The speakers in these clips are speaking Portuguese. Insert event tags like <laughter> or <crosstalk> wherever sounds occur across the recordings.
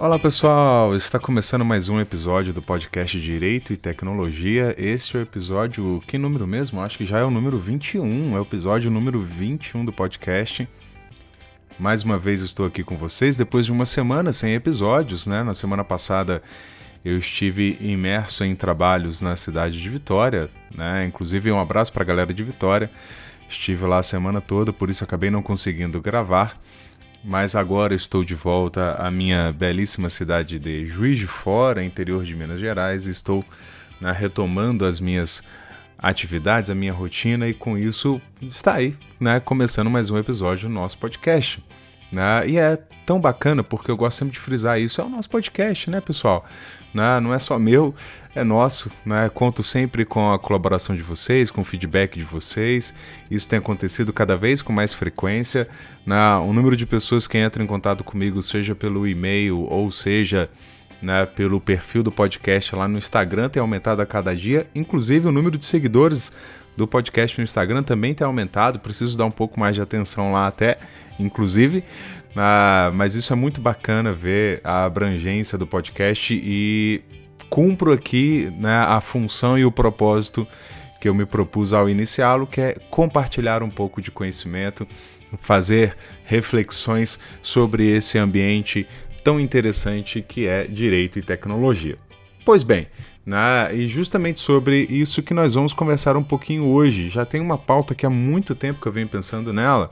Olá pessoal, está começando mais um episódio do podcast Direito e Tecnologia. Este é o episódio, que número mesmo? Acho que já é o número 21, é o episódio número 21 do podcast. Mais uma vez estou aqui com vocês depois de uma semana sem episódios, né? Na semana passada eu estive imerso em trabalhos na cidade de Vitória, né? Inclusive um abraço para a galera de Vitória. Estive lá a semana toda, por isso acabei não conseguindo gravar mas agora estou de volta à minha belíssima cidade de Juiz de Fora, interior de Minas Gerais. Estou né, retomando as minhas atividades, a minha rotina e com isso está aí, né, começando mais um episódio do nosso podcast. Né? E é tão bacana porque eu gosto sempre de frisar isso, é o nosso podcast, né, pessoal? Né? Não é só meu, é nosso, né? Conto sempre com a colaboração de vocês, com o feedback de vocês. Isso tem acontecido cada vez com mais frequência. Né? O número de pessoas que entram em contato comigo, seja pelo e-mail ou seja né, pelo perfil do podcast lá no Instagram, tem aumentado a cada dia. Inclusive, o número de seguidores do podcast no Instagram também tem aumentado. Preciso dar um pouco mais de atenção lá, até, inclusive. Ah, mas isso é muito bacana ver a abrangência do podcast e cumpro aqui né, a função e o propósito que eu me propus ao iniciá-lo, que é compartilhar um pouco de conhecimento, fazer reflexões sobre esse ambiente tão interessante que é direito e tecnologia. Pois bem, né, e justamente sobre isso que nós vamos conversar um pouquinho hoje. Já tem uma pauta que há muito tempo que eu venho pensando nela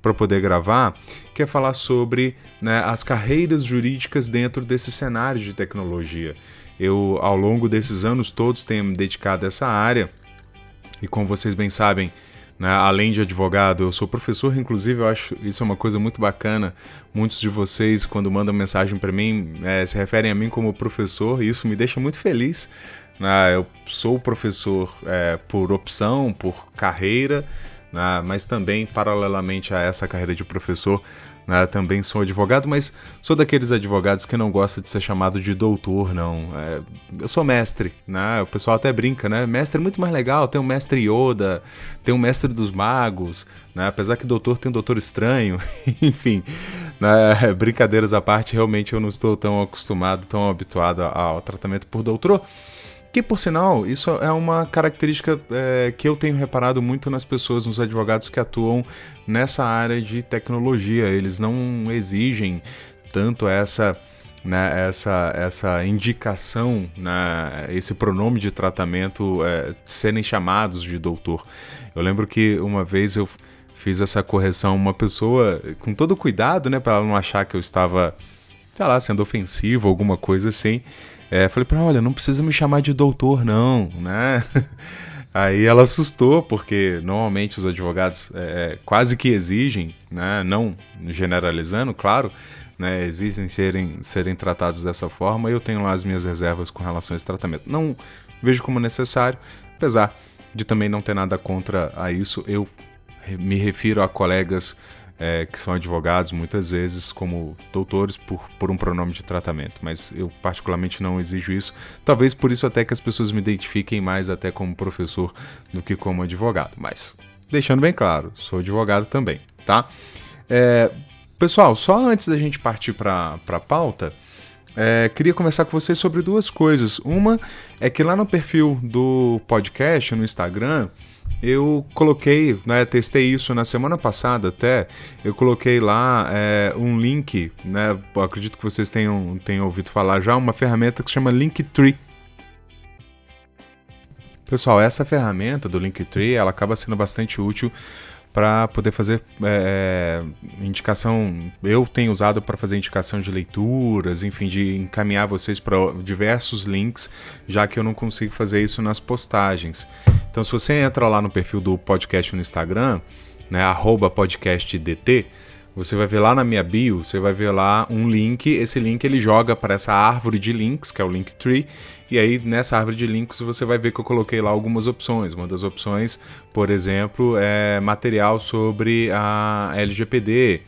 para poder gravar, que é falar sobre né, as carreiras jurídicas dentro desse cenário de tecnologia. Eu, ao longo desses anos todos, tenho me dedicado a essa área e, como vocês bem sabem, né, além de advogado, eu sou professor, inclusive eu acho isso é uma coisa muito bacana. Muitos de vocês, quando mandam mensagem para mim, é, se referem a mim como professor, e isso me deixa muito feliz. Né? Eu sou professor é, por opção, por carreira, né? mas também, paralelamente a essa carreira de professor, né? Também sou advogado, mas sou daqueles advogados que não gosta de ser chamado de doutor, não. É, eu sou mestre, né? O pessoal até brinca, né? Mestre é muito mais legal, tem um mestre Yoda, tem um mestre dos magos, né? Apesar que doutor tem um doutor estranho, <laughs> enfim. Né? <laughs> Brincadeiras à parte, realmente eu não estou tão acostumado, tão habituado ao tratamento por doutor. Que, por sinal, isso é uma característica é, que eu tenho reparado muito nas pessoas, nos advogados que atuam nessa área de tecnologia. Eles não exigem tanto essa. Né, essa, essa indicação, né, esse pronome de tratamento é, serem chamados de doutor. Eu lembro que uma vez eu fiz essa correção uma pessoa com todo cuidado, né, para ela não achar que eu estava, sei lá, sendo ofensivo, alguma coisa assim. É, falei para olha, não precisa me chamar de doutor, não, né? <laughs> Aí ela assustou, porque normalmente os advogados é, é, quase que exigem, né, não generalizando, claro, né, exigem serem, serem tratados dessa forma, eu tenho lá as minhas reservas com relação a esse tratamento. Não vejo como necessário, apesar de também não ter nada contra a isso, eu me refiro a colegas é, que são advogados muitas vezes como doutores por, por um pronome de tratamento, mas eu particularmente não exijo isso. Talvez por isso até que as pessoas me identifiquem mais até como professor do que como advogado. Mas deixando bem claro, sou advogado também, tá? É, pessoal, só antes da gente partir para a pauta, é, queria conversar com vocês sobre duas coisas. Uma é que lá no perfil do podcast, no Instagram, eu coloquei, né, testei isso na semana passada até, eu coloquei lá é, um link, né, acredito que vocês tenham, tenham ouvido falar já, uma ferramenta que se chama Linktree. Pessoal, essa ferramenta do Linktree, ela acaba sendo bastante útil para poder fazer é, indicação. Eu tenho usado para fazer indicação de leituras, enfim, de encaminhar vocês para diversos links, já que eu não consigo fazer isso nas postagens. Então, se você entra lá no perfil do podcast no Instagram, né, podcastdt, você vai ver lá na minha bio, você vai ver lá um link. Esse link ele joga para essa árvore de links, que é o Linktree, e aí nessa árvore de links você vai ver que eu coloquei lá algumas opções. Uma das opções, por exemplo, é material sobre a LGPD.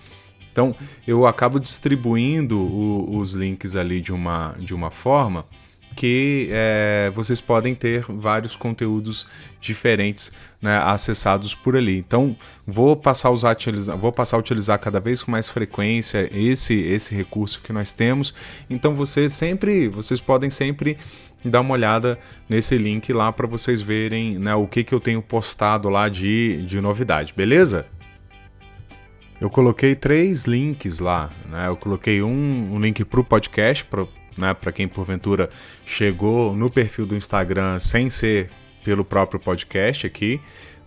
Então eu acabo distribuindo o, os links ali de uma, de uma forma que é, vocês podem ter vários conteúdos diferentes né, acessados por ali. Então, vou passar a usar, utilizar, vou passar a utilizar cada vez com mais frequência esse esse recurso que nós temos. Então, vocês sempre, vocês podem sempre dar uma olhada nesse link lá para vocês verem né, o que, que eu tenho postado lá de, de novidade, beleza? Eu coloquei três links lá, né? Eu coloquei um, um link para o podcast, né, para quem porventura chegou no perfil do Instagram sem ser pelo próprio podcast aqui,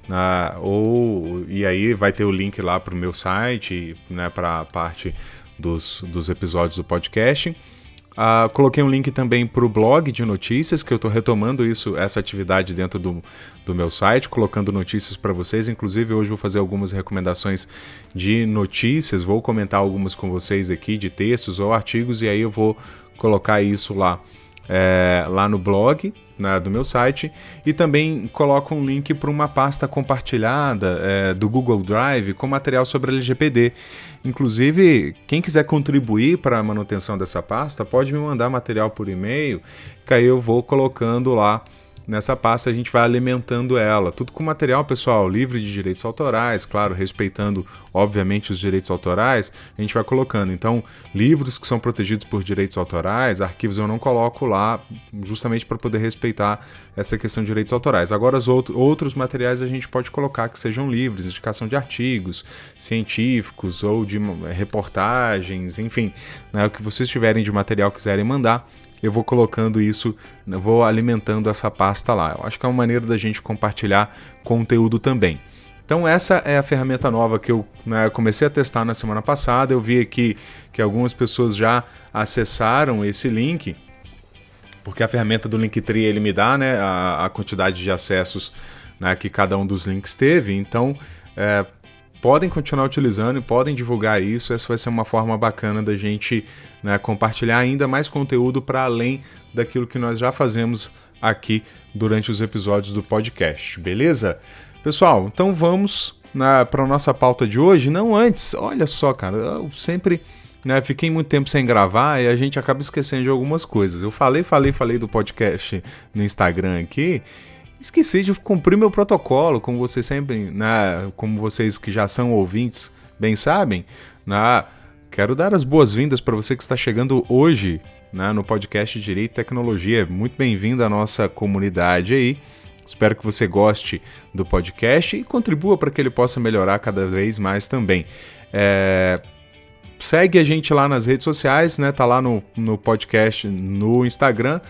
né, ou e aí vai ter o link lá para o meu site, né, para a parte dos, dos episódios do podcast. Uh, coloquei um link também para o blog de notícias, que eu estou retomando isso, essa atividade dentro do, do meu site, colocando notícias para vocês. Inclusive, hoje vou fazer algumas recomendações de notícias, vou comentar algumas com vocês aqui, de textos ou artigos, e aí eu vou colocar isso lá, é, lá no blog né, do meu site e também coloco um link para uma pasta compartilhada é, do Google Drive com material sobre LGPD. Inclusive, quem quiser contribuir para a manutenção dessa pasta, pode me mandar material por e-mail, que aí eu vou colocando lá Nessa pasta a gente vai alimentando ela, tudo com material pessoal livre de direitos autorais, claro, respeitando obviamente os direitos autorais, a gente vai colocando. Então, livros que são protegidos por direitos autorais, arquivos eu não coloco lá, justamente para poder respeitar essa questão de direitos autorais. Agora, os outros materiais a gente pode colocar que sejam livres, indicação de artigos científicos ou de reportagens, enfim, né, o que vocês tiverem de material quiserem mandar, eu vou colocando isso, vou alimentando essa pasta lá. Eu acho que é uma maneira da gente compartilhar conteúdo também. Então essa é a ferramenta nova que eu né, comecei a testar na semana passada. Eu vi aqui que algumas pessoas já acessaram esse link, porque a ferramenta do Linktree ele me dá né, a, a quantidade de acessos né, que cada um dos links teve. Então é, podem continuar utilizando e podem divulgar isso. Essa vai ser uma forma bacana da gente né, compartilhar ainda mais conteúdo para além daquilo que nós já fazemos aqui durante os episódios do podcast, beleza? Pessoal, então vamos para a nossa pauta de hoje. Não antes, olha só, cara, eu sempre né, fiquei muito tempo sem gravar e a gente acaba esquecendo de algumas coisas. Eu falei, falei, falei do podcast no Instagram aqui esqueci de cumprir meu protocolo, como vocês sempre, né, como vocês que já são ouvintes bem sabem, né, quero dar as boas-vindas para você que está chegando hoje né, no podcast Direito e Tecnologia. Muito bem-vindo à nossa comunidade aí. Espero que você goste do podcast e contribua para que ele possa melhorar cada vez mais também. É... Segue a gente lá nas redes sociais, né? Tá lá no, no podcast no Instagram,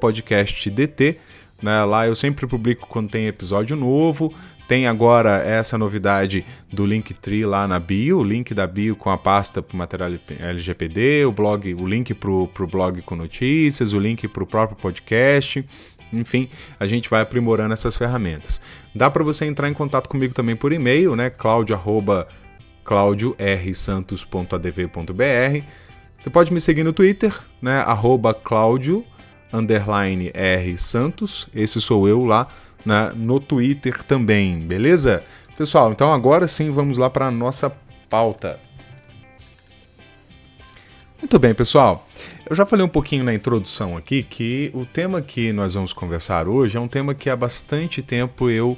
podcastdt. Né? Lá eu sempre publico quando tem episódio novo. Tem agora essa novidade do Linktree lá na bio, o link da bio com a pasta para o material LGPD, o blog, o link para o blog com notícias, o link para o próprio podcast. Enfim, a gente vai aprimorando essas ferramentas. Dá para você entrar em contato comigo também por e-mail, né? claudio@claudiorsantos.adv.br. Você pode me seguir no Twitter, né? Arroba Claudio underline R Santos. Esse sou eu lá né, no Twitter também, beleza? Pessoal, então agora sim vamos lá para a nossa pauta. Muito bem, pessoal. Eu já falei um pouquinho na introdução aqui que o tema que nós vamos conversar hoje é um tema que há bastante tempo eu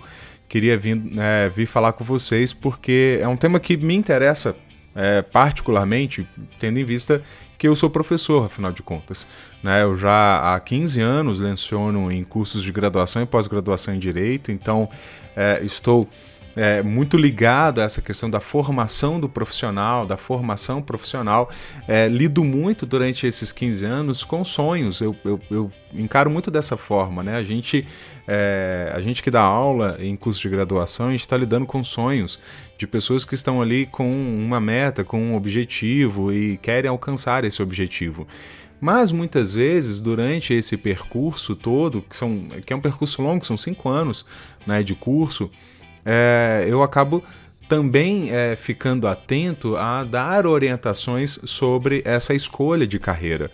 queria vir, é, vir falar com vocês, porque é um tema que me interessa é, particularmente, tendo em vista que eu sou professor, afinal de contas. Né? Eu já há 15 anos leciono em cursos de graduação e pós-graduação em Direito, então é, estou é, muito ligado a essa questão da formação do profissional, da formação profissional. É, lido muito durante esses 15 anos com sonhos, eu, eu, eu encaro muito dessa forma. Né? A, gente, é, a gente que dá aula em curso de graduação, a gente está lidando com sonhos de pessoas que estão ali com uma meta, com um objetivo e querem alcançar esse objetivo. Mas muitas vezes, durante esse percurso todo, que, são, que é um percurso longo, são cinco anos né, de curso, é, eu acabo também é, ficando atento a dar orientações sobre essa escolha de carreira.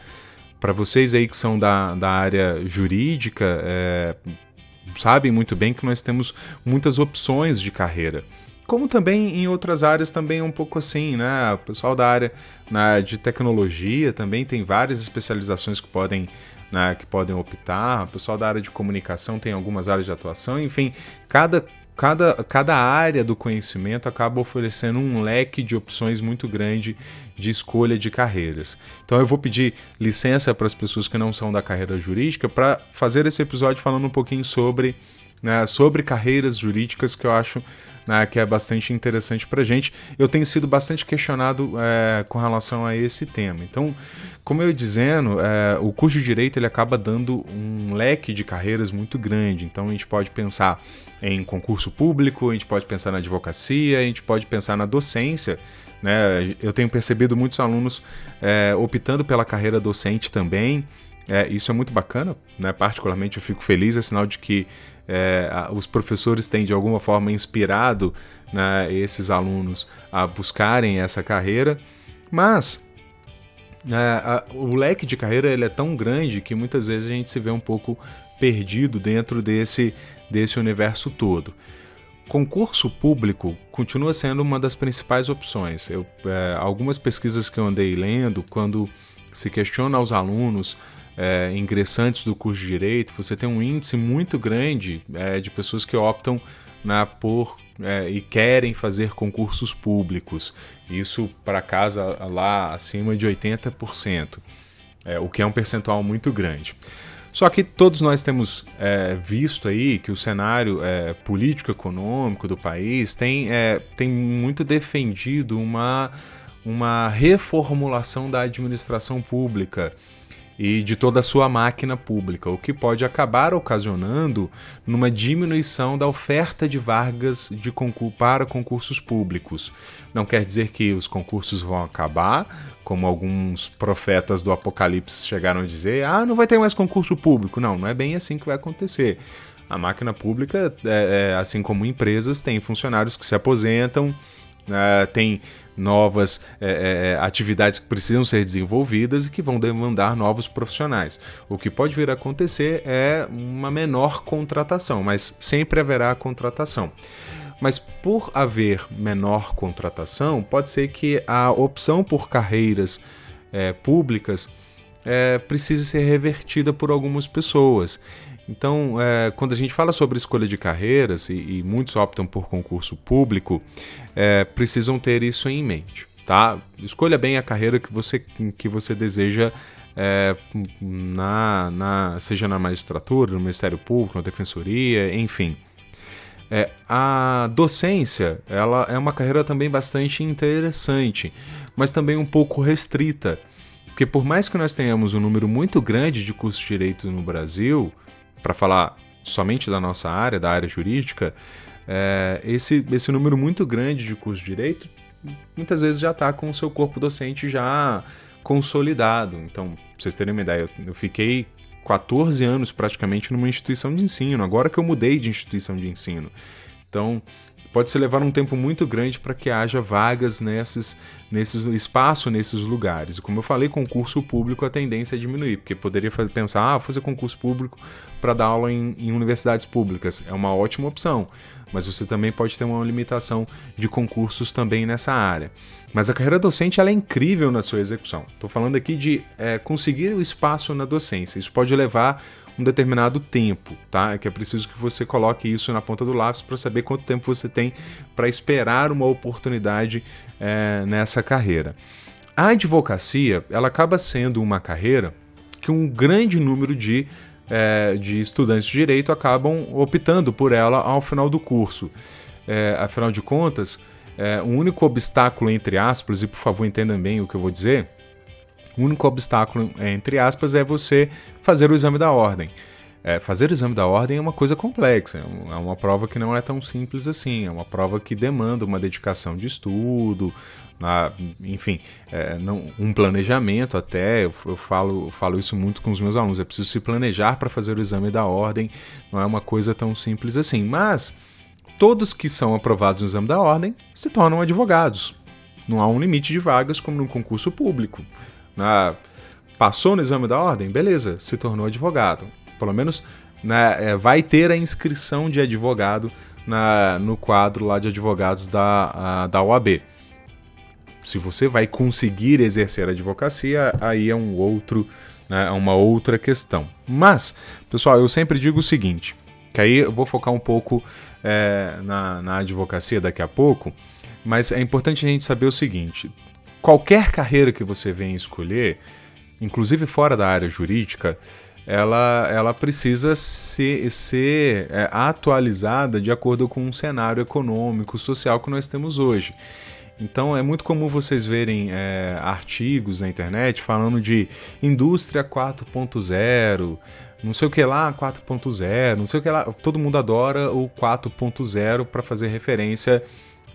Para vocês aí que são da, da área jurídica, é, sabem muito bem que nós temos muitas opções de carreira. Como também em outras áreas também é um pouco assim, né? O pessoal da área né, de tecnologia também tem várias especializações que podem né, que podem optar. O pessoal da área de comunicação tem algumas áreas de atuação. Enfim, cada cada, cada área do conhecimento acaba oferecendo um leque de opções muito grande de escolha de carreiras. Então eu vou pedir licença para as pessoas que não são da carreira jurídica para fazer esse episódio falando um pouquinho sobre, né, sobre carreiras jurídicas que eu acho né, que é bastante interessante para gente. Eu tenho sido bastante questionado é, com relação a esse tema. Então, como eu ia dizendo, é, o curso de direito ele acaba dando um leque de carreiras muito grande. Então, a gente pode pensar em concurso público, a gente pode pensar na advocacia, a gente pode pensar na docência. Né? Eu tenho percebido muitos alunos é, optando pela carreira docente também. É, isso é muito bacana, né? particularmente eu fico feliz, é sinal de que é, os professores têm de alguma forma inspirado né, esses alunos a buscarem essa carreira, mas é, a, o leque de carreira ele é tão grande que muitas vezes a gente se vê um pouco perdido dentro desse, desse universo todo. Concurso público continua sendo uma das principais opções. Eu, é, algumas pesquisas que eu andei lendo, quando se questiona aos alunos é, ingressantes do curso de direito, você tem um índice muito grande é, de pessoas que optam né, por é, e querem fazer concursos públicos. Isso para casa lá acima de 80%, é, o que é um percentual muito grande. Só que todos nós temos é, visto aí que o cenário é, político-econômico do país tem, é, tem muito defendido uma, uma reformulação da administração pública e de toda a sua máquina pública, o que pode acabar ocasionando numa diminuição da oferta de vagas de concurso para concursos públicos. Não quer dizer que os concursos vão acabar, como alguns profetas do Apocalipse chegaram a dizer, ah, não vai ter mais concurso público. Não, não é bem assim que vai acontecer. A máquina pública, é, é, assim como empresas, tem funcionários que se aposentam, é, tem novas é, é, é, atividades que precisam ser desenvolvidas e que vão demandar novos profissionais. O que pode vir a acontecer é uma menor contratação, mas sempre haverá contratação. Mas por haver menor contratação, pode ser que a opção por carreiras é, públicas é, precise ser revertida por algumas pessoas. Então, é, quando a gente fala sobre escolha de carreiras, e, e muitos optam por concurso público, é, precisam ter isso em mente. Tá? Escolha bem a carreira que você, que você deseja, é, na, na, seja na magistratura, no Ministério Público, na Defensoria, enfim. É, a docência ela é uma carreira também bastante interessante, mas também um pouco restrita. Porque por mais que nós tenhamos um número muito grande de cursos de direito no Brasil, para falar somente da nossa área, da área jurídica, é, esse, esse número muito grande de curso de direito muitas vezes já está com o seu corpo docente já consolidado. Então, pra vocês terem uma ideia, eu fiquei 14 anos praticamente numa instituição de ensino, agora que eu mudei de instituição de ensino. Então, pode se levar um tempo muito grande para que haja vagas nesses, nesses espaço nesses lugares. Como eu falei, concurso público a tendência é diminuir, porque poderia pensar, ah, fazer concurso público para dar aula em, em universidades públicas. É uma ótima opção, mas você também pode ter uma limitação de concursos também nessa área. Mas a carreira docente ela é incrível na sua execução. Estou falando aqui de é, conseguir o espaço na docência. Isso pode levar um determinado tempo, tá? É que é preciso que você coloque isso na ponta do lápis para saber quanto tempo você tem para esperar uma oportunidade é, nessa carreira. A advocacia, ela acaba sendo uma carreira que um grande número de, é, de estudantes de direito acabam optando por ela ao final do curso. É, afinal de contas, é, o único obstáculo, entre aspas, e por favor entendam bem o que eu vou dizer, o único obstáculo, entre aspas, é você fazer o exame da ordem. É, fazer o exame da ordem é uma coisa complexa, é, é uma prova que não é tão simples assim, é uma prova que demanda uma dedicação de estudo, na, enfim, é, não, um planejamento até. Eu, eu, falo, eu falo isso muito com os meus alunos, é preciso se planejar para fazer o exame da ordem, não é uma coisa tão simples assim. Mas todos que são aprovados no exame da ordem se tornam advogados. Não há um limite de vagas como num concurso público. Na, passou no exame da ordem? Beleza, se tornou advogado. Pelo menos né, é, vai ter a inscrição de advogado na, no quadro lá de advogados da, a, da OAB. Se você vai conseguir exercer a advocacia, aí é um outro, né, é uma outra questão. Mas, pessoal, eu sempre digo o seguinte, que aí eu vou focar um pouco é, na, na advocacia daqui a pouco, mas é importante a gente saber o seguinte: qualquer carreira que você venha escolher, inclusive fora da área jurídica, ela, ela precisa ser, ser é, atualizada de acordo com o cenário econômico, social que nós temos hoje. Então é muito comum vocês verem é, artigos na internet falando de indústria 4.0, não sei o que lá 4.0, não sei o que lá. Todo mundo adora o 4.0 para fazer referência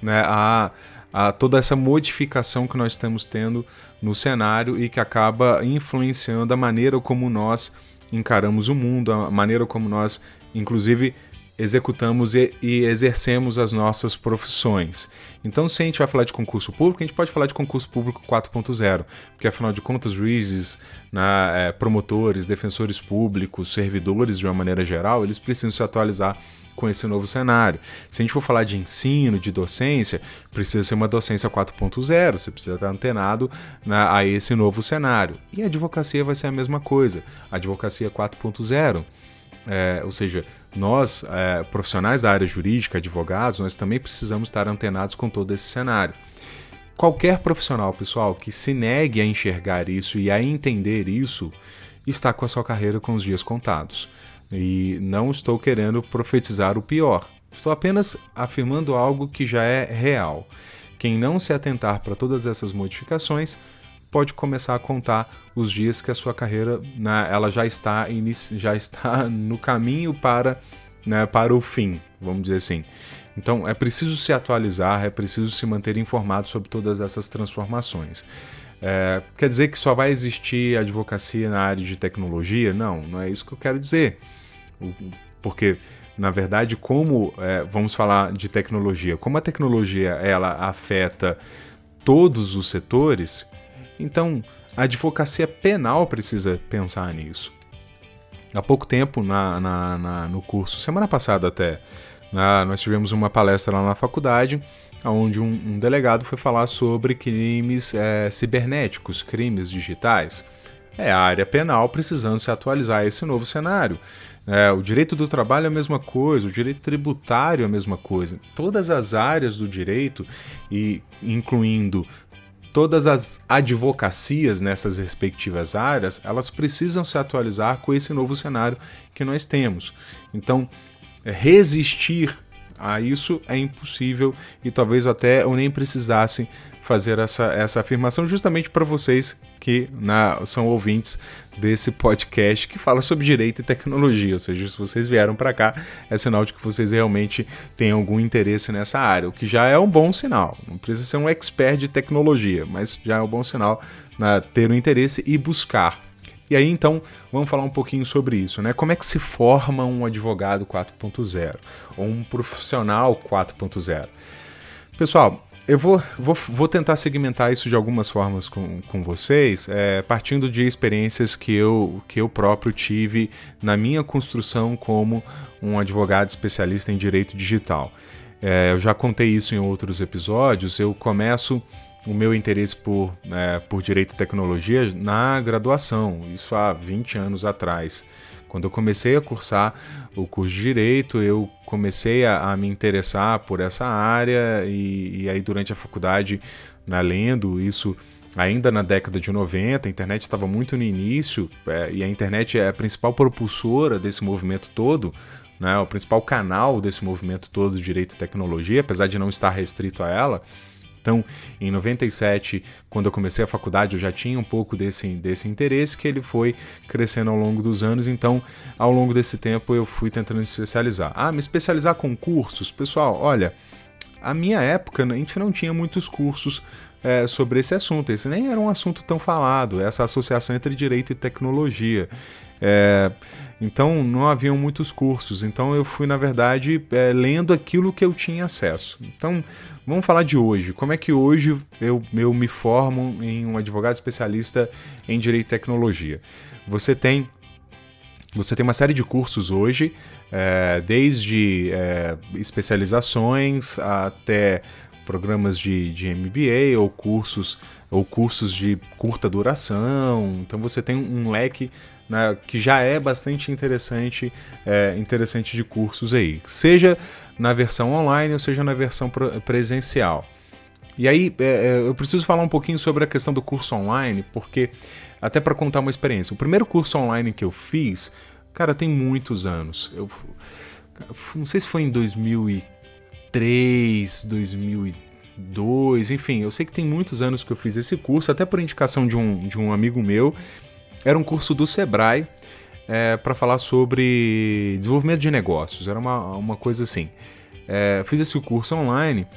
né, a, a toda essa modificação que nós estamos tendo no cenário e que acaba influenciando a maneira como nós encaramos o mundo, a maneira como nós, inclusive, executamos e, e, exercemos as nossas profissões. Então, se a gente vai falar de concurso público, a gente pode falar de concurso público 4.0, porque afinal de contas, juízes, né, é, promotores, defensores públicos, servidores de uma maneira geral, eles precisam se atualizar com esse novo cenário. Se a gente for falar de ensino, de docência, precisa ser uma docência 4.0, você precisa estar antenado né, a esse novo cenário. E a advocacia vai ser a mesma coisa, advocacia 4.0. É, ou seja, nós, é, profissionais da área jurídica, advogados, nós também precisamos estar antenados com todo esse cenário. Qualquer profissional, pessoal, que se negue a enxergar isso e a entender isso, está com a sua carreira com os dias contados. E não estou querendo profetizar o pior. Estou apenas afirmando algo que já é real. Quem não se atentar para todas essas modificações pode começar a contar os dias que a sua carreira né, ela já está já está no caminho para né, para o fim, vamos dizer assim. Então é preciso se atualizar, é preciso se manter informado sobre todas essas transformações. É, quer dizer que só vai existir advocacia na área de tecnologia? Não, não é isso que eu quero dizer. Porque, na verdade, como é, vamos falar de tecnologia, como a tecnologia ela afeta todos os setores, então a advocacia penal precisa pensar nisso. Há pouco tempo, na, na, na no curso, semana passada até, na, nós tivemos uma palestra lá na faculdade, onde um, um delegado foi falar sobre crimes é, cibernéticos, crimes digitais. É a área penal precisando se atualizar a esse novo cenário. É, o direito do trabalho é a mesma coisa, o direito tributário é a mesma coisa. Todas as áreas do direito, e incluindo todas as advocacias nessas respectivas áreas, elas precisam se atualizar com esse novo cenário que nós temos. Então, resistir a isso é impossível e talvez até eu nem precisasse fazer essa, essa afirmação justamente para vocês que na, são ouvintes desse podcast que fala sobre direito e tecnologia. Ou seja, se vocês vieram para cá, é sinal de que vocês realmente têm algum interesse nessa área, o que já é um bom sinal. Não precisa ser um expert de tecnologia, mas já é um bom sinal né, ter o um interesse e buscar. E aí então vamos falar um pouquinho sobre isso, né? Como é que se forma um advogado 4.0 ou um profissional 4.0? Pessoal, eu vou, vou, vou tentar segmentar isso de algumas formas com, com vocês, é, partindo de experiências que eu, que eu próprio tive na minha construção como um advogado especialista em direito digital. É, eu já contei isso em outros episódios. Eu começo o meu interesse por, é, por direito e tecnologia na graduação, isso há 20 anos atrás. Quando eu comecei a cursar o curso de Direito, eu comecei a, a me interessar por essa área e, e aí durante a faculdade, né, lendo isso ainda na década de 90, a internet estava muito no início é, e a internet é a principal propulsora desse movimento todo, né, o principal canal desse movimento todo de direito e tecnologia, apesar de não estar restrito a ela. Então, em 97, quando eu comecei a faculdade, eu já tinha um pouco desse, desse interesse que ele foi crescendo ao longo dos anos. Então, ao longo desse tempo, eu fui tentando me especializar. Ah, me especializar com cursos? Pessoal, olha, a minha época a gente não tinha muitos cursos é, sobre esse assunto. Esse nem era um assunto tão falado, essa associação entre direito e tecnologia. É, então não haviam muitos cursos, então eu fui, na verdade, é, lendo aquilo que eu tinha acesso. Então vamos falar de hoje. Como é que hoje eu, eu me formo em um advogado especialista em direito e tecnologia? Você tem Você tem uma série de cursos hoje, é, desde é, especializações até programas de, de MBA ou cursos ou cursos de curta duração. Então você tem um leque né, que já é bastante interessante, é, interessante de cursos aí, seja na versão online ou seja na versão presencial. E aí é, é, eu preciso falar um pouquinho sobre a questão do curso online, porque até para contar uma experiência. O primeiro curso online que eu fiz, cara, tem muitos anos. Eu não sei se foi em 2003, 2002, enfim, eu sei que tem muitos anos que eu fiz esse curso, até por indicação de um, de um amigo meu. Era um curso do Sebrae é, para falar sobre desenvolvimento de negócios. Era uma, uma coisa assim. É, fiz esse curso online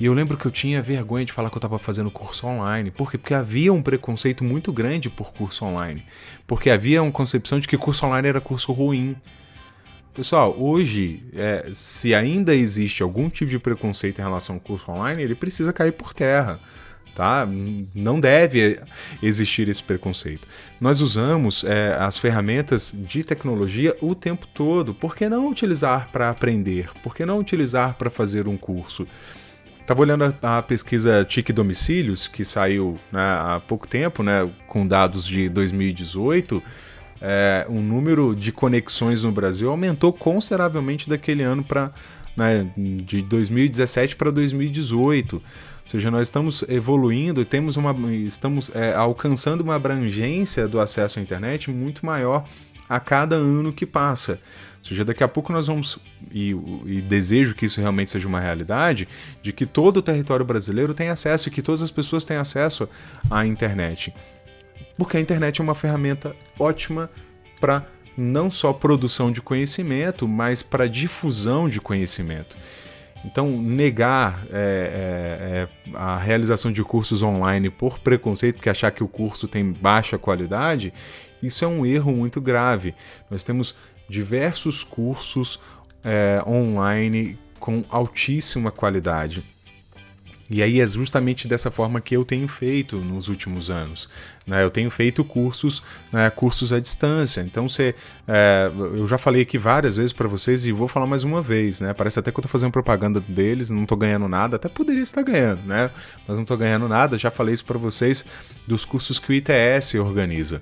e eu lembro que eu tinha vergonha de falar que eu estava fazendo curso online. Por quê? Porque havia um preconceito muito grande por curso online. Porque havia uma concepção de que curso online era curso ruim. Pessoal, hoje, é, se ainda existe algum tipo de preconceito em relação ao curso online, ele precisa cair por terra tá? Não deve existir esse preconceito. Nós usamos é, as ferramentas de tecnologia o tempo todo. Por que não utilizar para aprender? Por que não utilizar para fazer um curso? Estava olhando a, a, pesquisa TIC Domicílios, que saiu né, há pouco tempo, né, com dados de 2018. É, o número de conexões no Brasil aumentou consideravelmente daquele ano para né, de 2017 para 2018. Seja, nós estamos evoluindo e temos uma, estamos é, alcançando uma abrangência do acesso à internet muito maior a cada ano que passa. Ou seja, daqui a pouco nós vamos, e, e, desejo que isso realmente seja uma realidade, de que todo o território brasileiro tem acesso e que todas as pessoas têm acesso à internet. Porque a internet é uma ferramenta ótima para não só produção de conhecimento, mas para difusão de conhecimento. Então, negar é, é, é, a realização de cursos online por preconceito, porque achar que o curso tem baixa qualidade, isso é um erro muito grave. Nós temos diversos cursos é, online com altíssima qualidade. E aí é justamente dessa forma que eu tenho feito nos últimos anos. Né? Eu tenho feito cursos, né, cursos à distância. Então você, é, eu já falei aqui várias vezes para vocês e vou falar mais uma vez. Né? Parece até que eu estou fazendo propaganda deles, não estou ganhando nada. Até poderia estar ganhando, né? mas não estou ganhando nada. Já falei isso para vocês dos cursos que o ITS organiza.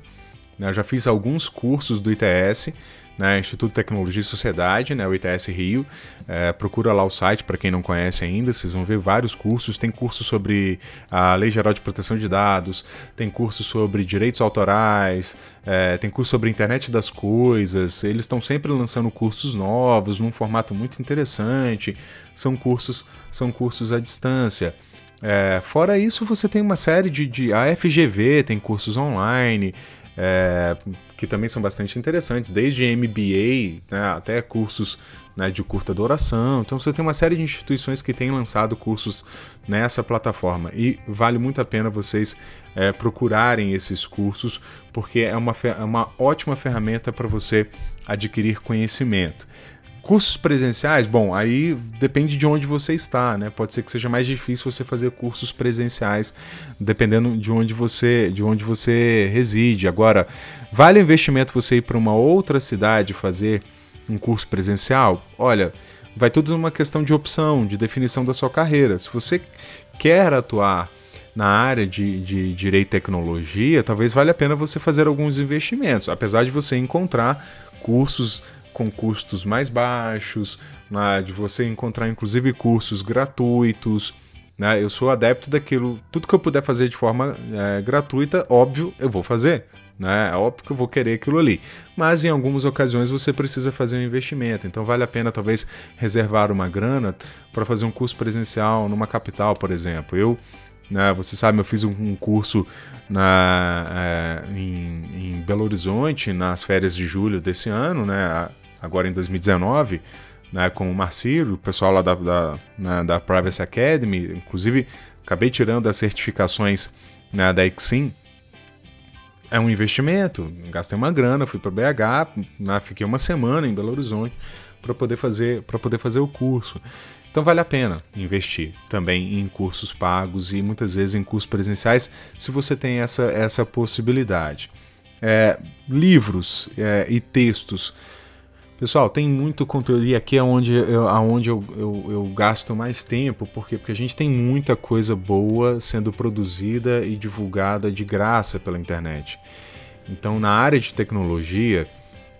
Né? Eu já fiz alguns cursos do ITS né, Instituto de Tecnologia e Sociedade, né, o ITS Rio. É, procura lá o site para quem não conhece ainda, vocês vão ver vários cursos. Tem curso sobre a Lei Geral de Proteção de Dados, tem curso sobre direitos autorais, é, tem curso sobre internet das coisas. Eles estão sempre lançando cursos novos num formato muito interessante. São cursos, são cursos à distância. É, fora isso, você tem uma série de, de. A FGV tem cursos online é, que também são bastante interessantes, desde MBA né, até cursos né, de curta duração. Então você tem uma série de instituições que têm lançado cursos nessa plataforma e vale muito a pena vocês é, procurarem esses cursos, porque é uma, é uma ótima ferramenta para você adquirir conhecimento. Cursos presenciais, bom, aí depende de onde você está, né? Pode ser que seja mais difícil você fazer cursos presenciais, dependendo de onde você, de onde você reside. Agora, vale o investimento você ir para uma outra cidade fazer um curso presencial? Olha, vai tudo numa questão de opção, de definição da sua carreira. Se você quer atuar na área de, de direito e tecnologia, talvez valha a pena você fazer alguns investimentos, apesar de você encontrar cursos com custos mais baixos, né, de você encontrar inclusive cursos gratuitos. Né? Eu sou adepto daquilo, tudo que eu puder fazer de forma é, gratuita, óbvio, eu vou fazer. Né? É óbvio que eu vou querer aquilo ali. Mas em algumas ocasiões você precisa fazer um investimento. Então vale a pena talvez reservar uma grana para fazer um curso presencial numa capital, por exemplo. Eu né? Você sabe, eu fiz um, curso na, é, em, em, Belo Horizonte nas férias de julho desse ano, né? Agora em 2019, né, com o Marciro, o pessoal lá da, da, né, da Privacy Academy, inclusive acabei tirando as certificações né, da Exim. É um investimento, gastei uma grana, fui para BH, né, fiquei uma semana em Belo Horizonte para poder fazer para poder fazer o curso. Então vale a pena investir também em cursos pagos e muitas vezes em cursos presenciais, se você tem essa, essa possibilidade. É, livros é, e textos. Pessoal, tem muito conteúdo e aqui é onde, eu, aonde eu, eu, eu, gasto mais tempo, porque, porque a gente tem muita coisa boa sendo produzida e divulgada de graça pela internet. Então, na área de tecnologia,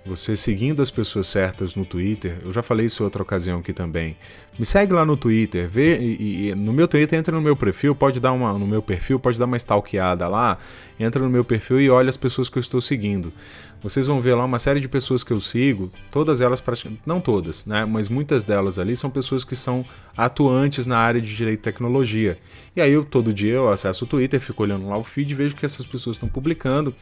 você seguindo as pessoas certas no Twitter, eu já falei isso em outra ocasião aqui também. Me segue lá no Twitter, vê e, e, no meu Twitter entra no meu perfil, pode dar uma no meu perfil, pode dar uma stalkeada lá, entra no meu perfil e olha as pessoas que eu estou seguindo. Vocês vão ver lá uma série de pessoas que eu sigo, todas elas não todas, né, mas muitas delas ali são pessoas que são atuantes na área de direito e tecnologia. E aí eu todo dia eu acesso o Twitter, fico olhando lá o feed, vejo que essas pessoas estão publicando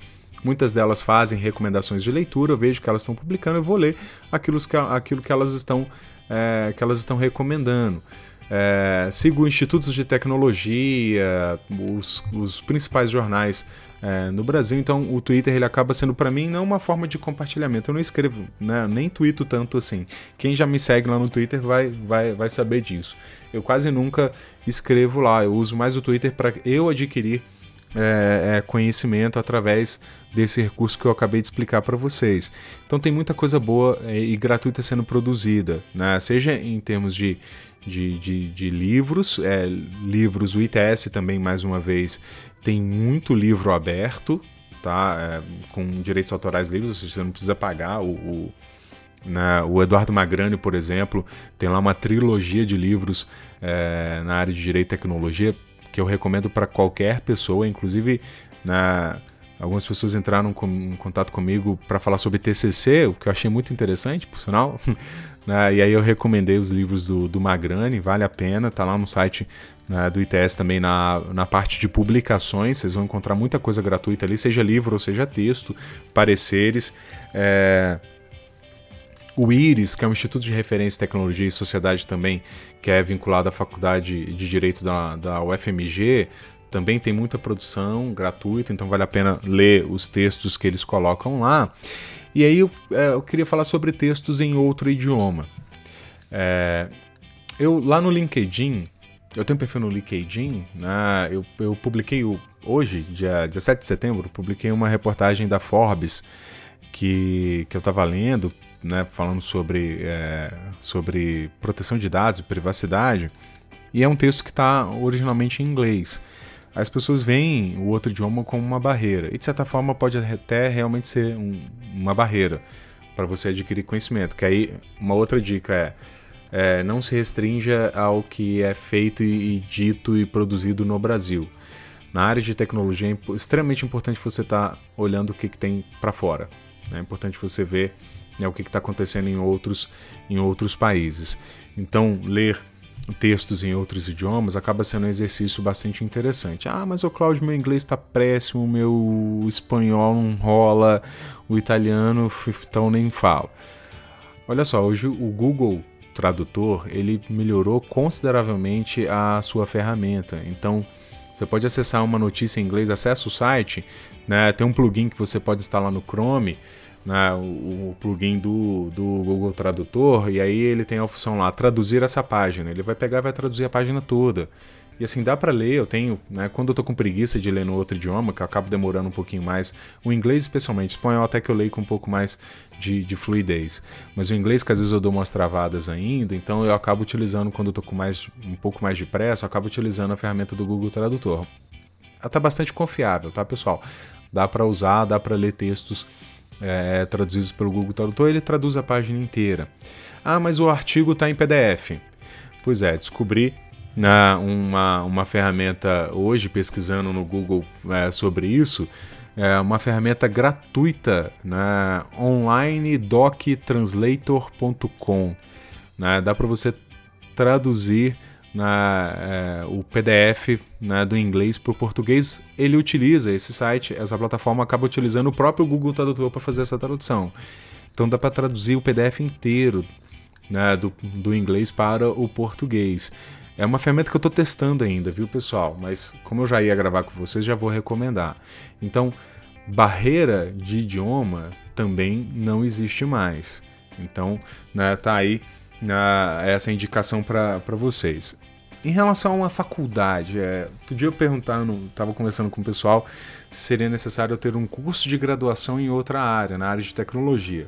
Muitas delas fazem recomendações de leitura, eu vejo que elas estão publicando, eu vou ler aquilo que, aquilo que, elas, estão, é, que elas estão recomendando. É, sigo institutos de tecnologia, os, os principais jornais é, no Brasil, então o Twitter ele acaba sendo para mim não uma forma de compartilhamento. Eu não escrevo, né, nem tweeto tanto assim. Quem já me segue lá no Twitter vai, vai, vai saber disso. Eu quase nunca escrevo lá, eu uso mais o Twitter para eu adquirir é, é, conhecimento através desse recurso que eu acabei de explicar para vocês. Então tem muita coisa boa é, e gratuita sendo produzida, né? seja em termos de, de, de, de livros, é, livros, o ITS também, mais uma vez, tem muito livro aberto, tá? É, com direitos autorais livres, ou seja, você não precisa pagar o, o né? O Eduardo Magrani, por exemplo, tem lá uma trilogia de livros é, na área de direito e tecnologia que eu recomendo para qualquer pessoa, inclusive na algumas pessoas entraram com, em contato comigo para falar sobre TCC, o que eu achei muito interessante, por sinal. <laughs> né? E aí eu recomendei os livros do, do Magrani, vale a pena, tá lá no site né, do ITS também na, na parte de publicações, vocês vão encontrar muita coisa gratuita ali, seja livro ou seja texto, pareceres. É... O IRIS, que é um Instituto de Referência Tecnologia e Sociedade também, que é vinculado à Faculdade de Direito da, da UFMG, também tem muita produção gratuita, então vale a pena ler os textos que eles colocam lá. E aí eu, é, eu queria falar sobre textos em outro idioma. É, eu lá no LinkedIn, eu tenho um perfil no LinkedIn, né, eu, eu publiquei o, hoje, dia 17 de setembro, publiquei uma reportagem da Forbes que, que eu estava lendo né, falando sobre, é, sobre proteção de dados privacidade, e é um texto que está originalmente em inglês. As pessoas veem o outro idioma como uma barreira, e de certa forma pode até realmente ser um, uma barreira para você adquirir conhecimento. Que aí, uma outra dica é, é, não se restrinja ao que é feito e, dito e produzido no Brasil. Na área de tecnologia é extremamente importante você estar tá olhando o que, que tem para fora. É importante você ver né, o que está acontecendo em outros, em outros países. Então, ler textos em outros idiomas acaba sendo um exercício bastante interessante. Ah, mas o Cláudio, meu inglês está péssimo, meu espanhol não rola, o italiano, então nem falo. Olha só, hoje o Google Tradutor ele melhorou consideravelmente a sua ferramenta. Então, você pode acessar uma notícia em inglês, acessa o site, né, tem um plugin que você pode instalar no Chrome né, o, o, plugin do, do Google Tradutor, e aí ele tem a opção lá, traduzir essa página. Ele vai pegar e vai traduzir a página toda. E assim, dá para ler, eu tenho, né, quando eu tô com preguiça de ler no outro idioma, que eu acabo demorando um pouquinho mais, o inglês especialmente, espanhol até que eu leio com um pouco mais de, de fluidez. Mas o inglês, que às vezes eu dou umas travadas ainda, então eu acabo utilizando, quando eu tô com mais, um pouco mais de pressa, eu acabo utilizando a ferramenta do Google Tradutor. Ela tá bastante confiável, tá, pessoal? Dá para usar, dá para ler textos é, traduzidos pelo Google Tradutor, ele traduz a página inteira. Ah, mas o artigo está em PDF. Pois é, descobri na, uma, uma ferramenta hoje, pesquisando no Google é, sobre isso, é uma ferramenta gratuita na né, onlinedoctranslator.com. Né? Dá para você traduzir na, é, o PDF né, do inglês para o português, ele utiliza esse site, essa plataforma acaba utilizando o próprio Google Tradutor para fazer essa tradução. Então dá para traduzir o PDF inteiro né, do, do inglês para o português. É uma ferramenta que eu estou testando ainda, viu, pessoal? Mas como eu já ia gravar com vocês, já vou recomendar. Então, barreira de idioma também não existe mais. Então, né, tá aí né, essa indicação para vocês. Em relação a uma faculdade, é, outro dia eu perguntando, estava conversando com o pessoal se seria necessário ter um curso de graduação em outra área, na área de tecnologia.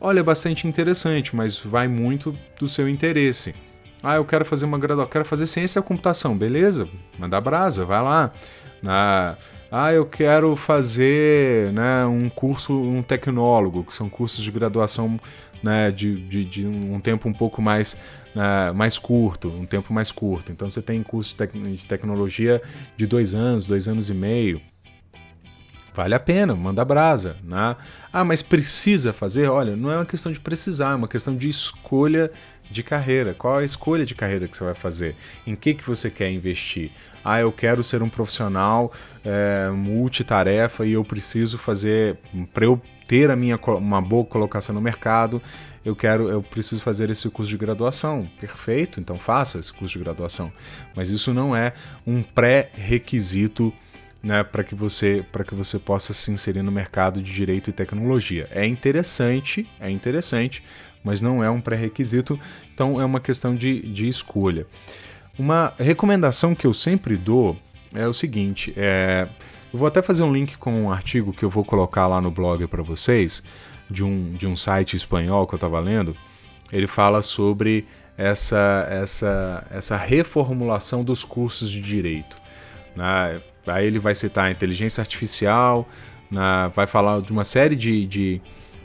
Olha, é bastante interessante, mas vai muito do seu interesse. Ah, eu quero fazer uma graduação, quero fazer ciência da computação, beleza? Manda brasa, vai lá. Na, ah, eu quero fazer né, um curso, um tecnólogo, que são cursos de graduação né, de, de, de um tempo um pouco mais, né, mais curto, um tempo mais curto. Então você tem curso de tecnologia de dois anos, dois anos e meio. Vale a pena, manda brasa. Né? Ah, mas precisa fazer? Olha, não é uma questão de precisar, é uma questão de escolha de carreira. Qual a escolha de carreira que você vai fazer? Em que, que você quer investir? Ah, eu quero ser um profissional é, multitarefa e eu preciso fazer. Para eu ter a minha, uma boa colocação no mercado, eu quero, eu preciso fazer esse curso de graduação. Perfeito, então faça esse curso de graduação. Mas isso não é um pré-requisito né, para que você para que você possa se inserir no mercado de direito e tecnologia. É interessante, é interessante, mas não é um pré-requisito, então é uma questão de, de escolha. Uma recomendação que eu sempre dou é o seguinte: é, eu vou até fazer um link com um artigo que eu vou colocar lá no blog para vocês, de um, de um site espanhol que eu estava lendo. Ele fala sobre essa, essa, essa reformulação dos cursos de direito. Né? Aí ele vai citar a inteligência artificial, né? vai falar de uma série de, de,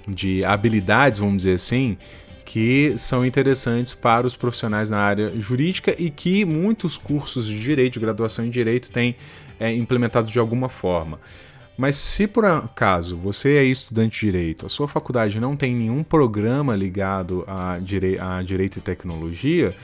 de habilidades, vamos dizer assim, que são interessantes para os profissionais na área jurídica e que muitos cursos de direito, de graduação em direito, têm é, implementado de alguma forma. Mas se por acaso você é estudante de direito, a sua faculdade não tem nenhum programa ligado a, a direito e tecnologia,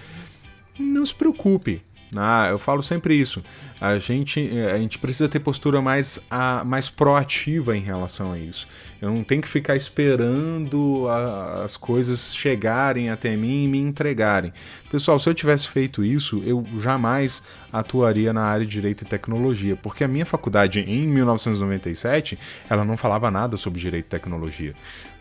não se preocupe. Ah, eu falo sempre isso. A gente, a gente precisa ter postura mais, a, mais proativa em relação a isso. Eu não tenho que ficar esperando a, as coisas chegarem até mim e me entregarem. Pessoal, se eu tivesse feito isso, eu jamais atuaria na área de Direito e Tecnologia, porque a minha faculdade em 1997, ela não falava nada sobre Direito e Tecnologia.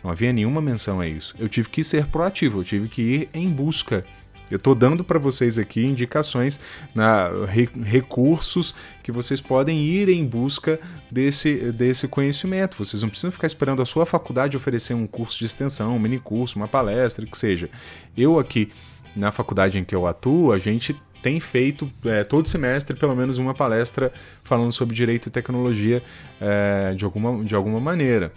Não havia nenhuma menção a isso. Eu tive que ser proativo, eu tive que ir em busca eu estou dando para vocês aqui indicações, na, re, recursos que vocês podem ir em busca desse, desse conhecimento. Vocês não precisam ficar esperando a sua faculdade oferecer um curso de extensão, um mini curso, uma palestra, que seja. Eu aqui na faculdade em que eu atuo, a gente tem feito é, todo semestre pelo menos uma palestra falando sobre direito e tecnologia é, de, alguma, de alguma maneira.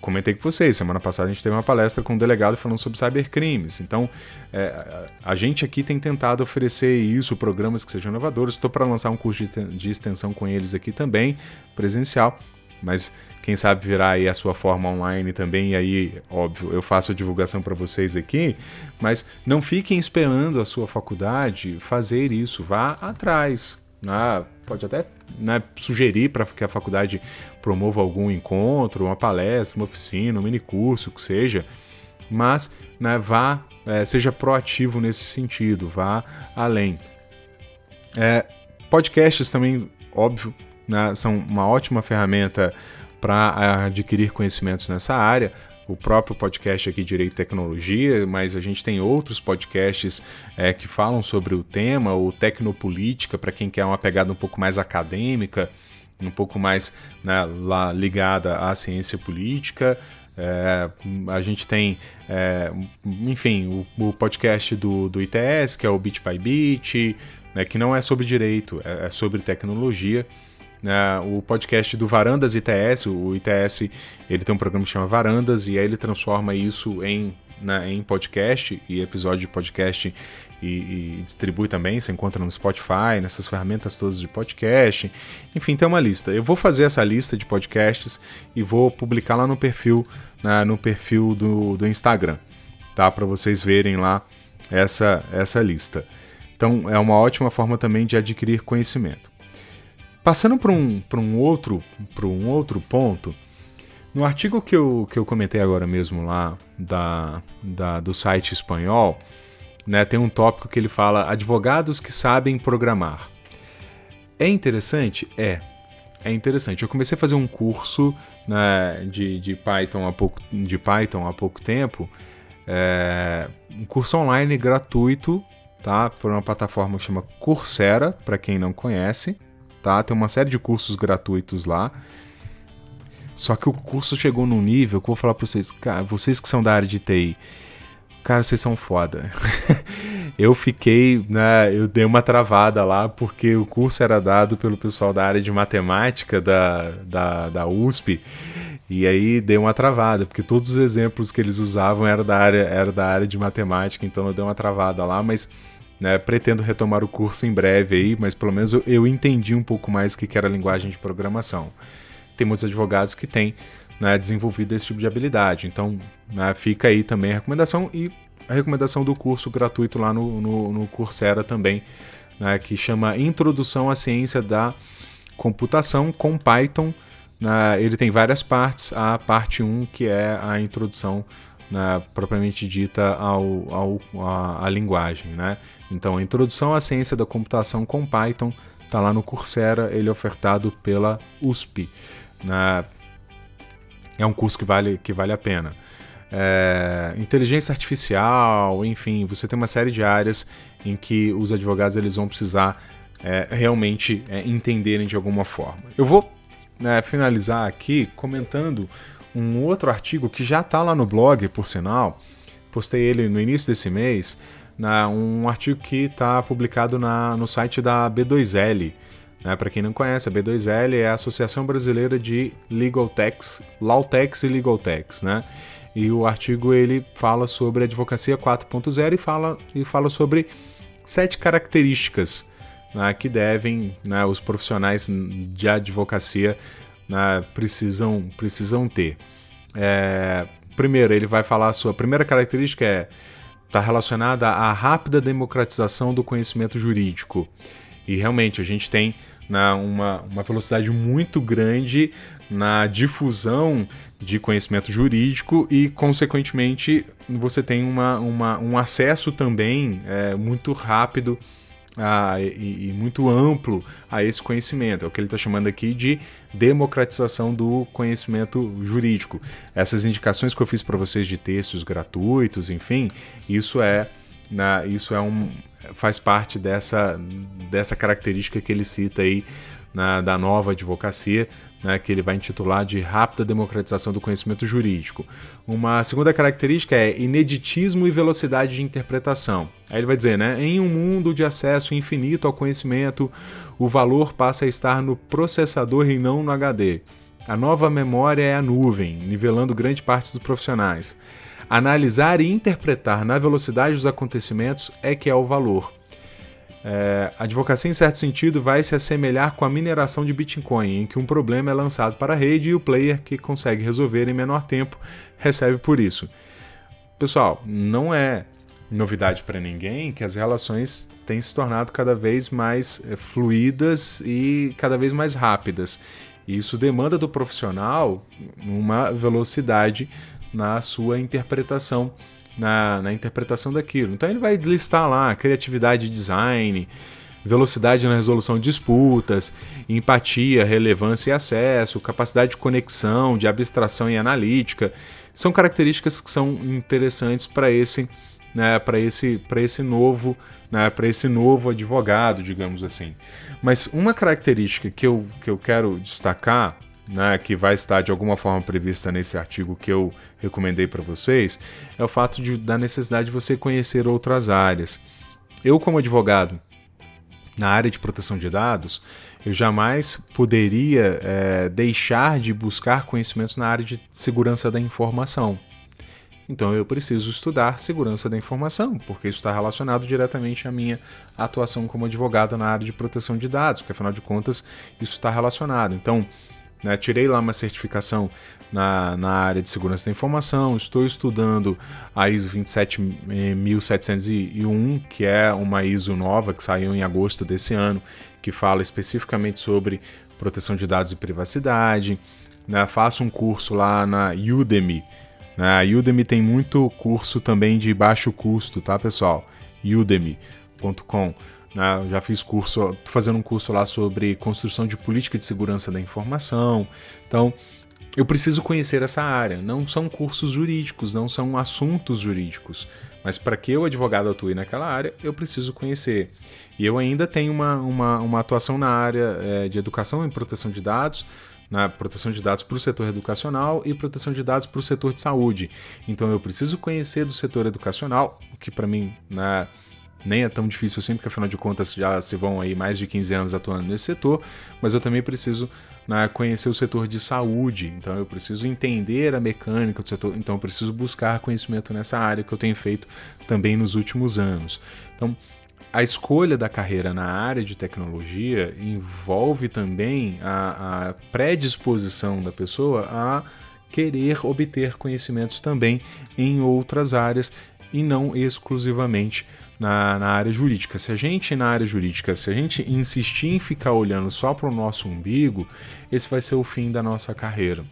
comentei com vocês, semana passada a gente teve uma palestra com um delegado falando sobre cybercrimes. Então, é, a gente aqui tem tentado oferecer isso, programas que sejam inovadores. Estou para lançar um curso de, de extensão com eles aqui também, presencial, mas quem sabe virar aí a sua forma online também, e aí, óbvio, eu faço a divulgação para vocês aqui, mas não fiquem esperando a sua faculdade fazer isso, vá atrás. Né? Pode até né, sugerir para que a faculdade promova algum encontro, uma palestra, uma oficina, um mini curso, que seja, mas né, vá, é, seja proativo nesse sentido, vá além. É, podcasts também, óbvio, né, são uma ótima ferramenta para adquirir conhecimentos nessa área. O próprio podcast aqui Direito e Tecnologia, mas a gente tem outros podcasts é, que falam sobre o tema, o Tecnopolítica, para quem quer uma pegada um pouco mais acadêmica, um pouco mais né, lá ligada à ciência política. É, a gente tem, é, enfim, o, o, podcast do, do ITS, que é o Bit by Bit, né, que não é sobre direito, é, é sobre tecnologia né, o podcast do Varandas ITS, o ITS ele tem um programa que chama Varandas e aí ele transforma isso em, né, em podcast e episódio de podcast e, e, distribui também, você encontra no Spotify, nessas ferramentas todas de podcast. Enfim, tem uma lista. Eu vou fazer essa lista de podcasts e vou publicar lá no perfil, né, no perfil do, do Instagram, tá? Para vocês verem lá essa, essa lista. Então é uma ótima forma também de adquirir conhecimento. Passando para um, um, outro, um outro ponto, no artigo que eu, que eu comentei agora mesmo lá da, da, do site espanhol, né, tem um tópico que ele fala advogados que sabem programar. É interessante? É. É interessante. Eu comecei a fazer um curso né, de, de, Python há pouco, de Python há pouco tempo, é, um curso online gratuito tá? Por uma plataforma que chama Coursera, para quem não conhece, tá? Tem uma série de cursos gratuitos lá. Só que o curso chegou num nível que eu vou falar para vocês, cara, vocês que são da área de TI, cara, vocês são foda. <laughs> eu fiquei, né, eu dei uma travada lá porque o curso era dado pelo pessoal da área de matemática da, da, da USP. E aí deu uma travada, porque todos os exemplos que eles usavam era da área, era da área de matemática, então eu dei uma travada lá, mas né, pretendo retomar o curso em breve aí, mas pelo menos eu, entendi um pouco mais o que era linguagem de programação tem muitos advogados que têm né, desenvolvido esse tipo de habilidade. Então, né, fica aí também a recomendação e a recomendação do curso gratuito lá no, no, no Coursera também, né, que chama Introdução à Ciência da Computação com Python. Né, ele tem várias partes. A parte 1, que é a introdução né, propriamente dita ao, ao, à, à linguagem. Né? Então, a Introdução à Ciência da Computação com Python está lá no Coursera, ele é ofertado pela USP. Né? É um curso que vale, que vale a pena. É, inteligência artificial, enfim, você tem uma série de áreas em que os advogados eles vão precisar é, realmente é, entenderem de alguma forma. Eu vou né, finalizar aqui comentando um outro artigo que já está lá no blog, por sinal, postei ele no início desse mês, na, um artigo que está publicado na, no site da B2L. Né? Para quem não conhece, a B2L é a Associação Brasileira de Legal Techs, Lawtechs e Legal Techs, né? E o artigo ele fala sobre advocacia 4.0 e fala, e fala sobre sete características né, que devem né, os profissionais de advocacia né, precisam, precisam ter. É, primeiro, ele vai falar a sua primeira característica é está relacionada à rápida democratização do conhecimento jurídico. E realmente a gente tem na uma, uma velocidade muito grande na difusão de conhecimento jurídico e, consequentemente, você tem uma, uma um acesso também é, muito rápido a, e, e, muito amplo a esse conhecimento. É o que ele está chamando aqui de democratização do conhecimento jurídico. Essas indicações que eu fiz para vocês de textos gratuitos, enfim, isso é, na, isso é um, faz parte dessa, dessa característica que ele cita aí na, da nova advocacia, né, que ele vai intitular de Rápida Democratização do Conhecimento Jurídico. Uma segunda característica é ineditismo e velocidade de interpretação. Aí ele vai dizer, né, em um mundo de acesso infinito ao conhecimento, o valor passa a estar no processador e não no HD. A nova memória é a nuvem, nivelando grande parte dos profissionais. Analisar e interpretar na velocidade dos acontecimentos é que é o valor. É, a advocacia, em certo sentido, vai se assemelhar com a mineração de Bitcoin, em que um problema é lançado para a rede e o player que consegue resolver em menor tempo recebe por isso. Pessoal, não é novidade para ninguém que as relações têm se tornado cada vez mais é, fluídas e cada vez mais rápidas. E isso demanda do profissional uma velocidade na sua interpretação, na, na interpretação daquilo. Então ele vai listar lá criatividade e design, velocidade na resolução de disputas, empatia, relevância e acesso, capacidade de conexão, de abstração e analítica. São características que são interessantes para esse, né, para esse, para esse novo, né, para esse novo advogado, digamos assim. Mas uma característica que eu, que eu quero destacar né, que vai estar de alguma forma prevista nesse artigo que eu recomendei para vocês, é o fato de, da necessidade de você conhecer outras áreas. Eu, como advogado na área de proteção de dados, eu jamais poderia é, deixar de buscar conhecimentos na área de segurança da informação. Então eu preciso estudar segurança da informação, porque isso está relacionado diretamente à minha atuação como advogado na área de proteção de dados, porque afinal de contas isso está relacionado. Então, né? Tirei lá uma certificação na, na área de segurança da informação, estou estudando a ISO 27701, que é uma ISO nova que saiu em agosto desse ano, que fala especificamente sobre proteção de dados e privacidade. Né? Faço um curso lá na Udemy. Né? A Udemy tem muito curso também de baixo custo, tá, pessoal? udemy.com. Né? Já fiz curso, tô fazendo um curso lá sobre construção de política de segurança da informação. Então, eu preciso conhecer essa área. Não são cursos jurídicos, não são assuntos jurídicos, Mas para que o advogado atue naquela área, eu preciso conhecer. E eu ainda tenho uma, uma, uma atuação na área é, de educação e proteção de dados, na proteção de dados para o setor educacional e proteção de dados para o setor de saúde. Então eu preciso conhecer do setor educacional, o que para mim né, nem é tão difícil assim, porque afinal de contas já se vão aí mais de 15 anos atuando nesse setor, mas eu também preciso né, conhecer o setor de saúde, então eu preciso entender a mecânica do setor, então eu preciso buscar conhecimento nessa área que eu tenho feito também nos últimos anos. Então, a escolha da carreira na área de tecnologia envolve também a, a predisposição da pessoa a querer obter conhecimentos também em outras áreas e não exclusivamente na, na, área jurídica. Se a gente, na área jurídica, se a gente insistir em ficar olhando só para o nosso umbigo, esse vai ser o fim da nossa carreira.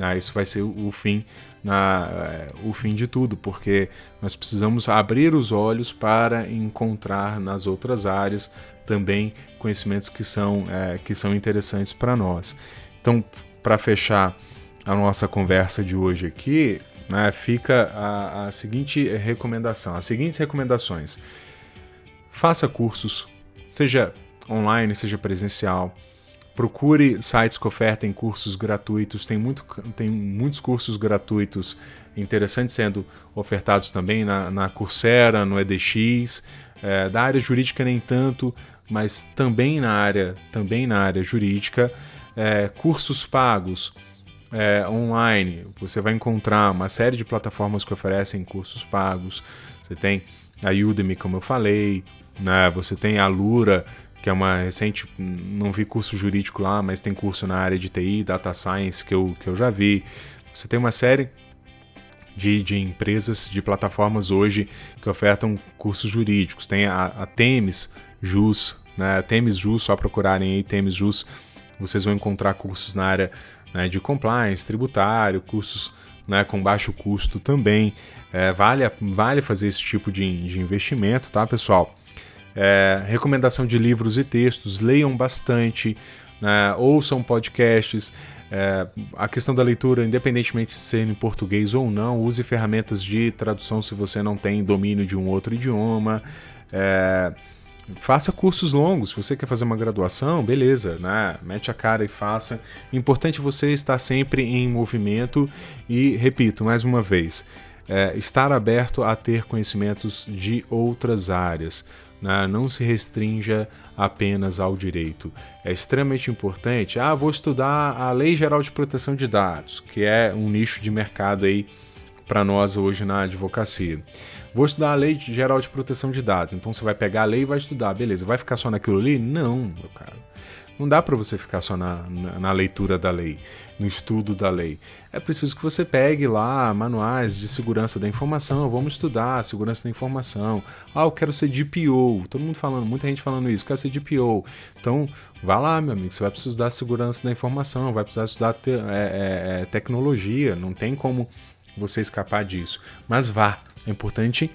Ah, isso vai ser o fim na, é, o fim de tudo, porque nós precisamos abrir os olhos para encontrar nas outras áreas também conhecimentos que são, é, que são interessantes para nós. Então, para fechar a nossa conversa de hoje aqui, né, fica a, a seguinte recomendação, as seguintes recomendações. Faça cursos, seja online, seja presencial Procure sites que ofertem cursos gratuitos, tem, muito, tem muitos cursos gratuitos interessantes sendo ofertados também na, na Coursera, no EDX. É, da área jurídica nem tanto, mas também na área, também na área jurídica. É, cursos pagos é, online, você vai encontrar uma série de plataformas que oferecem cursos pagos. Você tem a Udemy, como eu falei, né? você tem a Lura, que é uma recente, não vi curso jurídico lá, mas tem curso na área de TI, Data Science, que eu, que eu já vi. Você tem uma série de, de empresas, de plataformas hoje que ofertam cursos jurídicos. Tem a, a Temes Jus, né? Temes Jus, só procurarem aí Temes Jus, vocês vão encontrar cursos na área né, de compliance, tributário, cursos né, com baixo custo também. É, vale, vale fazer esse tipo de, de investimento, tá, pessoal? É, recomendação de livros e textos, leiam bastante, né, ouçam podcasts. É, a questão da leitura, independentemente de ser em português ou não, use ferramentas de tradução se você não tem domínio de um outro idioma. É, faça cursos longos. Se você quer fazer uma graduação, beleza, né? Mete a cara e faça. Importante você estar sempre em movimento e, repito mais uma vez, é, estar aberto a ter conhecimentos de outras áreas né? não se restrinja apenas ao direito. É extremamente importante. Ah, vou estudar a Lei Geral de Proteção de Dados, que é um nicho de mercado aí para nós hoje na advocacia. Vou estudar a Lei Geral de Proteção de Dados. Então você vai pegar a lei e vai estudar. Beleza, vai ficar só naquilo ali? Não, meu cara. Não dá para você ficar só na, na, na, leitura da lei, no estudo da lei. É preciso que você pegue lá manuais de segurança da informação. Vamos estudar segurança da informação. Ah, eu quero ser DPO. Todo mundo falando, muita gente falando isso. Quero ser DPO. Então, vá lá, meu amigo. Você vai precisar estudar segurança da informação. Vai precisar estudar te, é, é, é, tecnologia. Não tem como você escapar disso. Mas vá. É importante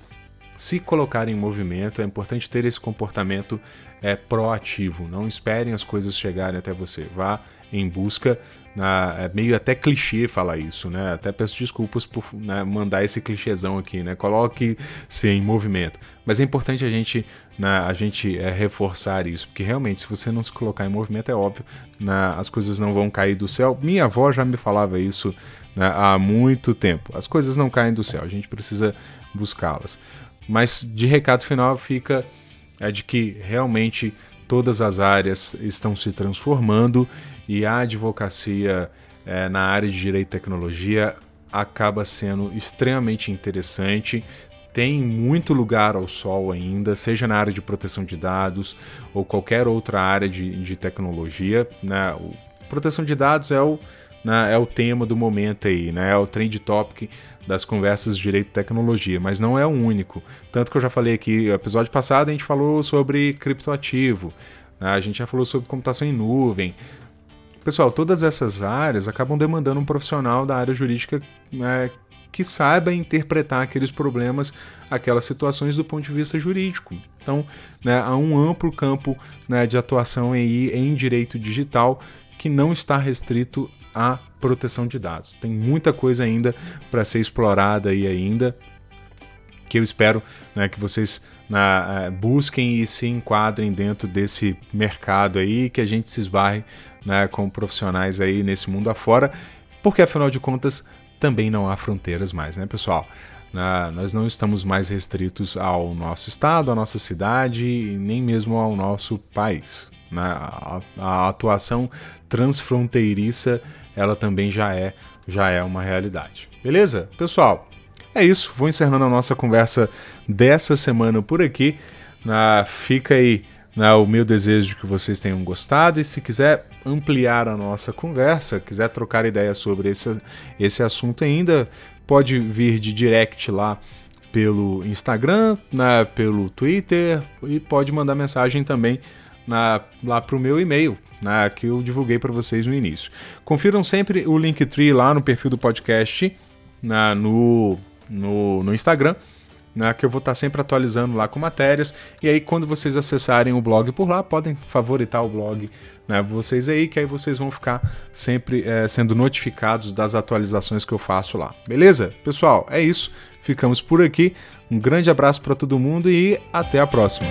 se colocar em movimento, é importante ter esse comportamento é, proativo. Não esperem as coisas chegarem até você. Vá em busca. Na, é meio até clichê falar isso, né? Até peço desculpas por né, mandar esse clichêzão aqui, né? Coloque-se em movimento. Mas é importante a gente, né, a gente é, reforçar isso, porque realmente, se você não se colocar em movimento, é óbvio, né, as coisas não vão cair do céu. Minha avó já me falava isso né, há muito tempo. As coisas não caem do céu, a gente precisa buscá-las. Mas de recado final fica é de que realmente todas as áreas estão se transformando e a advocacia é, na área de direito e tecnologia acaba sendo extremamente interessante. Tem muito lugar ao sol ainda, seja na área de proteção de dados ou qualquer outra área de, de tecnologia. Né? O, proteção de dados é o, né, é o tema do momento aí, né? é o trend topic das conversas de direito e tecnologia, mas não é o único. Tanto que eu já falei aqui, no episódio passado a gente falou sobre criptoativo, né? a gente já falou sobre computação em nuvem. Pessoal, todas essas áreas acabam demandando um profissional da área jurídica né, que saiba interpretar aqueles problemas, aquelas situações do ponto de vista jurídico. Então, né, há um amplo campo né, de atuação aí em direito digital que não está restrito a proteção de dados. Tem muita coisa ainda para ser explorada aí ainda. que eu espero né, que vocês né, busquem e se enquadrem dentro desse mercado aí, que a gente se esbarre né, com profissionais aí nesse mundo afora, porque afinal de contas também não há fronteiras mais, né, pessoal? Né, nós não estamos mais restritos ao nosso estado, à nossa cidade, nem mesmo ao nosso país. Né? A, a atuação transfronteiriça ela também já é já é uma realidade. Beleza? Pessoal, é isso. Vou encerrando a nossa conversa dessa semana por aqui. Ah, fica aí né, o meu desejo de que vocês tenham gostado. E se quiser ampliar a nossa conversa, quiser trocar ideia sobre esse, esse assunto ainda, pode vir de direct lá pelo Instagram, né, pelo Twitter e pode mandar mensagem também na, lá para o meu e-mail, né, que eu divulguei para vocês no início. Confiram sempre o Linktree lá no perfil do podcast, na, no, no, no Instagram, né, que eu vou estar tá sempre atualizando lá com matérias. E aí, quando vocês acessarem o blog por lá, podem favoritar o blog né, vocês aí, que aí vocês vão ficar sempre é, sendo notificados das atualizações que eu faço lá. Beleza? Pessoal, é isso. Ficamos por aqui. Um grande abraço para todo mundo e até a próxima.